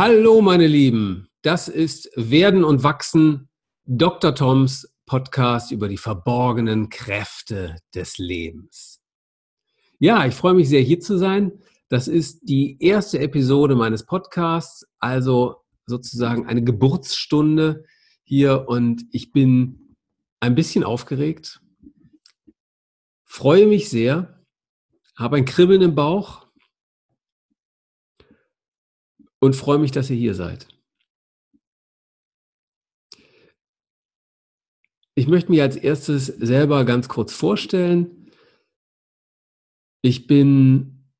Hallo, meine Lieben. Das ist Werden und Wachsen, Dr. Toms Podcast über die verborgenen Kräfte des Lebens. Ja, ich freue mich sehr, hier zu sein. Das ist die erste Episode meines Podcasts, also sozusagen eine Geburtsstunde hier und ich bin ein bisschen aufgeregt, freue mich sehr, habe ein Kribbeln im Bauch und freue mich, dass ihr hier seid. Ich möchte mich als erstes selber ganz kurz vorstellen. Ich bin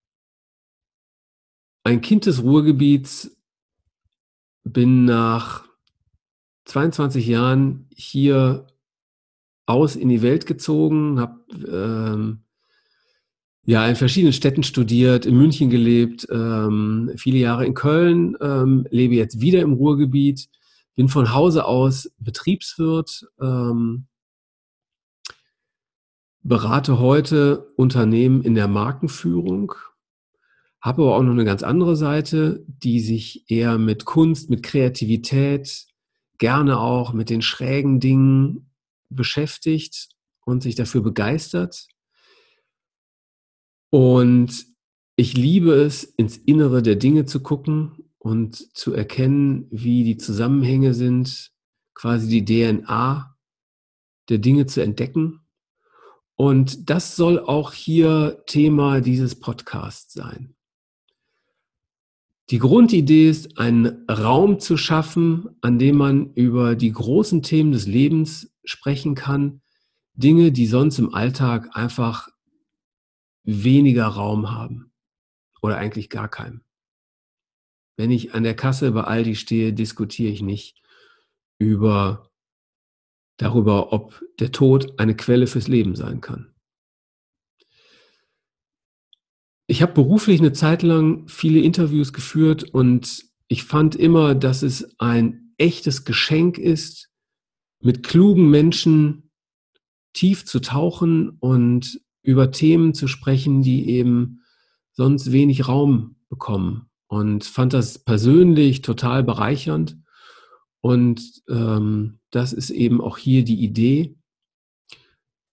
ein Kind des Ruhrgebiets, bin nach 22 Jahren hier aus in die Welt gezogen, habe ähm, ja, in verschiedenen Städten studiert, in München gelebt, ähm, viele Jahre in Köln, ähm, lebe jetzt wieder im Ruhrgebiet, bin von Hause aus Betriebswirt, ähm, berate heute Unternehmen in der Markenführung, habe aber auch noch eine ganz andere Seite, die sich eher mit Kunst, mit Kreativität, gerne auch mit den schrägen Dingen beschäftigt und sich dafür begeistert. Und ich liebe es, ins Innere der Dinge zu gucken und zu erkennen, wie die Zusammenhänge sind, quasi die DNA der Dinge zu entdecken. Und das soll auch hier Thema dieses Podcasts sein. Die Grundidee ist, einen Raum zu schaffen, an dem man über die großen Themen des Lebens sprechen kann. Dinge, die sonst im Alltag einfach weniger Raum haben oder eigentlich gar keinen. Wenn ich an der Kasse bei Aldi stehe, diskutiere ich nicht über darüber, ob der Tod eine Quelle fürs Leben sein kann. Ich habe beruflich eine Zeit lang viele Interviews geführt und ich fand immer, dass es ein echtes Geschenk ist, mit klugen Menschen tief zu tauchen und über Themen zu sprechen, die eben sonst wenig Raum bekommen. Und fand das persönlich total bereichernd. Und ähm, das ist eben auch hier die Idee.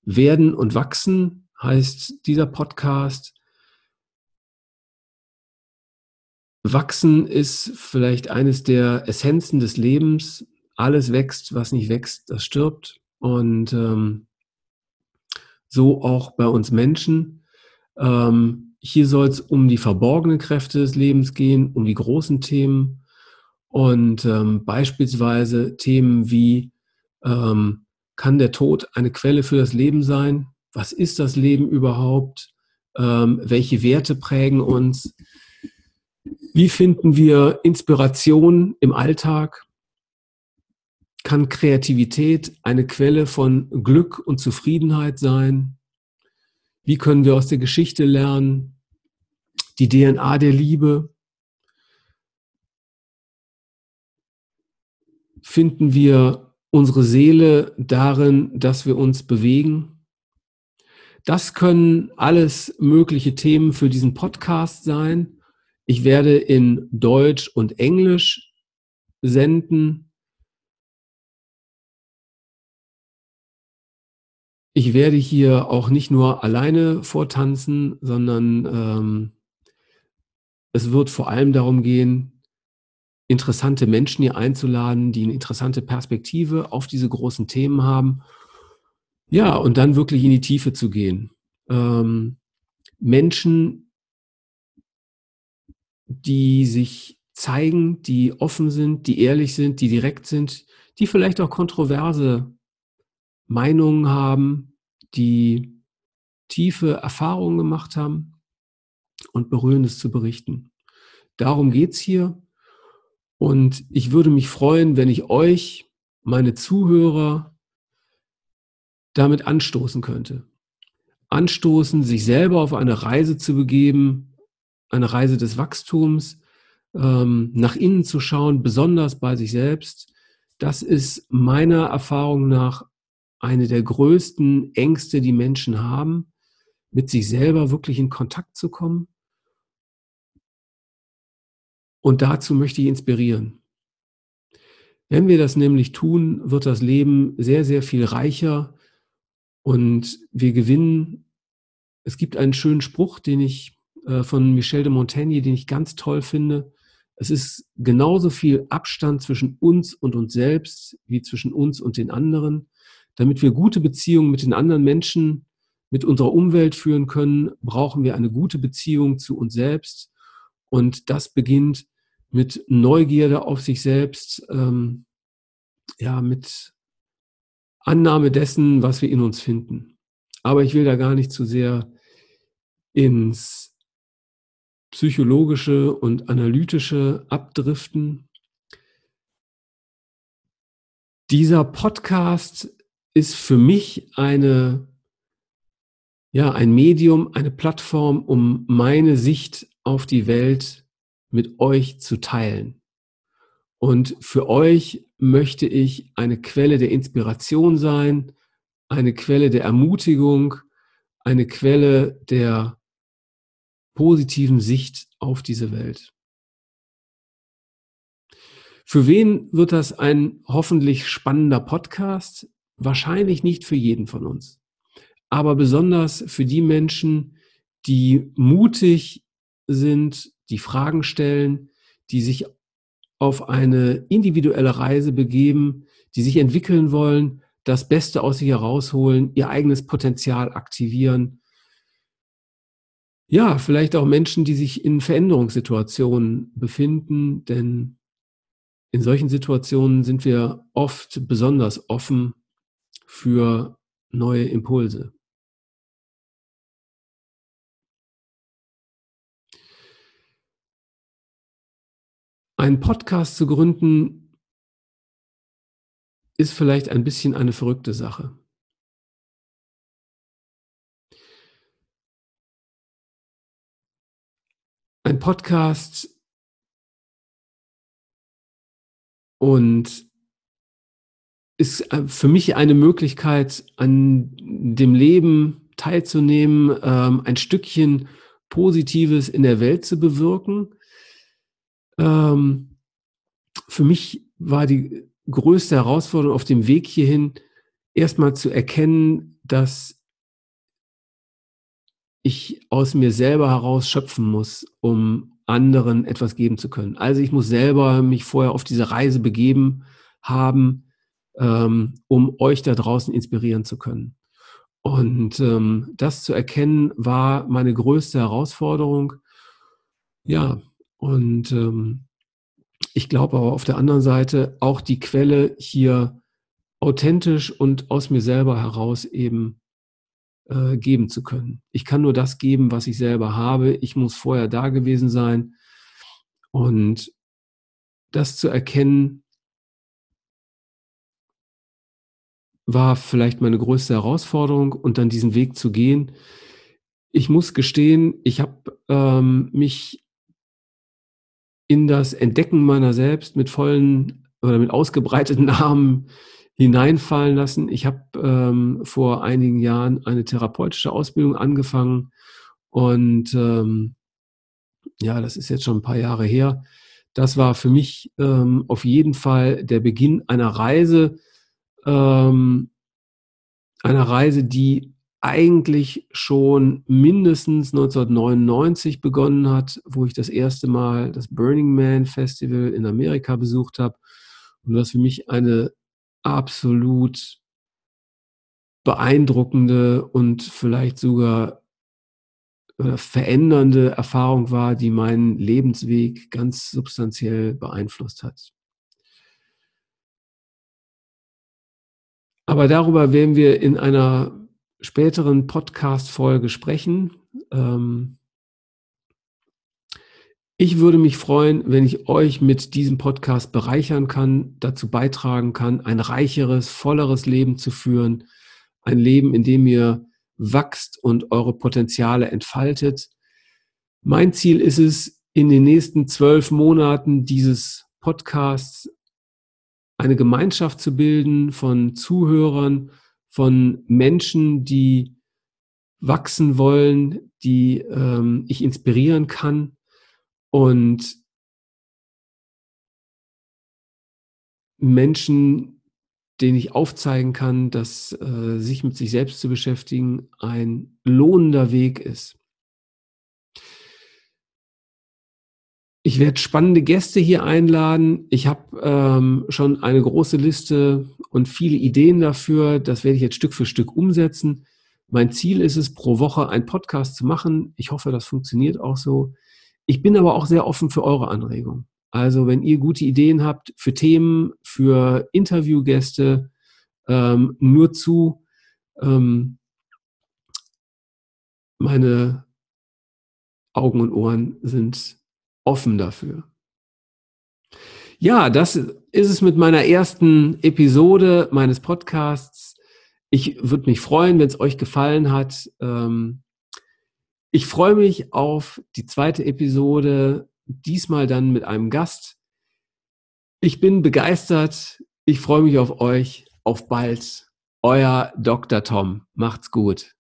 Werden und wachsen heißt dieser Podcast. Wachsen ist vielleicht eines der Essenzen des Lebens. Alles wächst, was nicht wächst, das stirbt. Und ähm, so auch bei uns Menschen. Ähm, hier soll es um die verborgenen Kräfte des Lebens gehen, um die großen Themen und ähm, beispielsweise Themen wie, ähm, kann der Tod eine Quelle für das Leben sein? Was ist das Leben überhaupt? Ähm, welche Werte prägen uns? Wie finden wir Inspiration im Alltag? Kann Kreativität eine Quelle von Glück und Zufriedenheit sein? Wie können wir aus der Geschichte lernen? Die DNA der Liebe. Finden wir unsere Seele darin, dass wir uns bewegen? Das können alles mögliche Themen für diesen Podcast sein. Ich werde in Deutsch und Englisch senden. Ich werde hier auch nicht nur alleine vortanzen, sondern ähm, es wird vor allem darum gehen, interessante Menschen hier einzuladen, die eine interessante Perspektive auf diese großen Themen haben. Ja, und dann wirklich in die Tiefe zu gehen. Ähm, Menschen, die sich zeigen, die offen sind, die ehrlich sind, die direkt sind, die vielleicht auch kontroverse Meinungen haben, die tiefe Erfahrungen gemacht haben und Berührendes zu berichten. Darum geht's hier. Und ich würde mich freuen, wenn ich euch, meine Zuhörer, damit anstoßen könnte. Anstoßen, sich selber auf eine Reise zu begeben, eine Reise des Wachstums, ähm, nach innen zu schauen, besonders bei sich selbst. Das ist meiner Erfahrung nach eine der größten Ängste, die Menschen haben, mit sich selber wirklich in Kontakt zu kommen Und dazu möchte ich inspirieren. Wenn wir das nämlich tun, wird das Leben sehr, sehr viel reicher und wir gewinnen. Es gibt einen schönen Spruch, den ich äh, von Michel de Montaigne, den ich ganz toll finde. Es ist genauso viel Abstand zwischen uns und uns selbst wie zwischen uns und den anderen. Damit wir gute Beziehungen mit den anderen Menschen, mit unserer Umwelt führen können, brauchen wir eine gute Beziehung zu uns selbst. Und das beginnt mit Neugierde auf sich selbst, ähm, ja, mit Annahme dessen, was wir in uns finden. Aber ich will da gar nicht zu sehr ins psychologische und analytische abdriften. Dieser Podcast ist für mich eine, ja, ein Medium, eine Plattform, um meine Sicht auf die Welt mit euch zu teilen. Und für euch möchte ich eine Quelle der Inspiration sein, eine Quelle der Ermutigung, eine Quelle der positiven Sicht auf diese Welt. Für wen wird das ein hoffentlich spannender Podcast? Wahrscheinlich nicht für jeden von uns, aber besonders für die Menschen, die mutig sind, die Fragen stellen, die sich auf eine individuelle Reise begeben, die sich entwickeln wollen, das Beste aus sich herausholen, ihr eigenes Potenzial aktivieren. Ja, vielleicht auch Menschen, die sich in Veränderungssituationen befinden, denn in solchen Situationen sind wir oft besonders offen für neue Impulse. Einen Podcast zu gründen, ist vielleicht ein bisschen eine verrückte Sache. Ein Podcast und ist äh, für mich eine Möglichkeit, an dem Leben teilzunehmen, ähm, ein Stückchen Positives in der Welt zu bewirken ähm, für mich war die größte Herausforderung auf dem Weg hierhin, erstmal zu erkennen, dass ich aus mir selber heraus schöpfen muss, um anderen etwas geben zu können. Also ich muss selber mich vorher auf diese Reise begeben haben, ähm, um euch da draußen inspirieren zu können. Und ähm, das zu erkennen war meine größte Herausforderung. Ja, und ähm, ich glaube aber auf der anderen Seite auch die Quelle hier authentisch und aus mir selber heraus eben äh, geben zu können. Ich kann nur das geben, was ich selber habe. Ich muss vorher da gewesen sein. Und das zu erkennen, war vielleicht meine größte Herausforderung und dann diesen Weg zu gehen. Ich muss gestehen, ich habe ähm, mich in das Entdecken meiner selbst mit vollen oder mit ausgebreiteten Armen hineinfallen lassen. Ich habe ähm, vor einigen Jahren eine therapeutische Ausbildung angefangen und ähm, ja, das ist jetzt schon ein paar Jahre her. Das war für mich ähm, auf jeden Fall der Beginn einer Reise, ähm, einer Reise, die eigentlich schon mindestens 1999 begonnen hat, wo ich das erste Mal das Burning Man Festival in Amerika besucht habe. Und das für mich eine absolut beeindruckende und vielleicht sogar verändernde Erfahrung war, die meinen Lebensweg ganz substanziell beeinflusst hat. Aber darüber werden wir in einer späteren Podcast-Folge sprechen. Ähm ich würde mich freuen, wenn ich euch mit diesem Podcast bereichern kann, dazu beitragen kann, ein reicheres, volleres Leben zu führen. Ein Leben, in dem ihr wachst und eure Potenziale entfaltet. Mein Ziel ist es, in den nächsten zwölf Monaten dieses Podcasts eine Gemeinschaft zu bilden von Zuhörern, von Menschen, die wachsen wollen, die ähm, ich inspirieren kann. Und Menschen, denen ich aufzeigen kann, dass äh, sich mit sich selbst zu beschäftigen ein lohnender Weg ist. Ich werde spannende Gäste hier einladen. Ich habe ähm, schon eine große Liste und viele Ideen dafür. Das werde ich jetzt Stück für Stück umsetzen. Mein Ziel ist es, pro Woche einen Podcast zu machen. Ich hoffe, das funktioniert auch so. Ich bin aber auch sehr offen für eure Anregungen. Also wenn ihr gute Ideen habt für Themen, für Interviewgäste, ähm, nur zu. Ähm, meine Augen und Ohren sind offen dafür. Ja, das ist es mit meiner ersten Episode meines Podcasts. Ich würde mich freuen, wenn es euch gefallen hat. Ähm, ich freue mich auf die zweite Episode, diesmal dann mit einem Gast. Ich bin begeistert. Ich freue mich auf euch. Auf bald. Euer Dr. Tom. Macht's gut.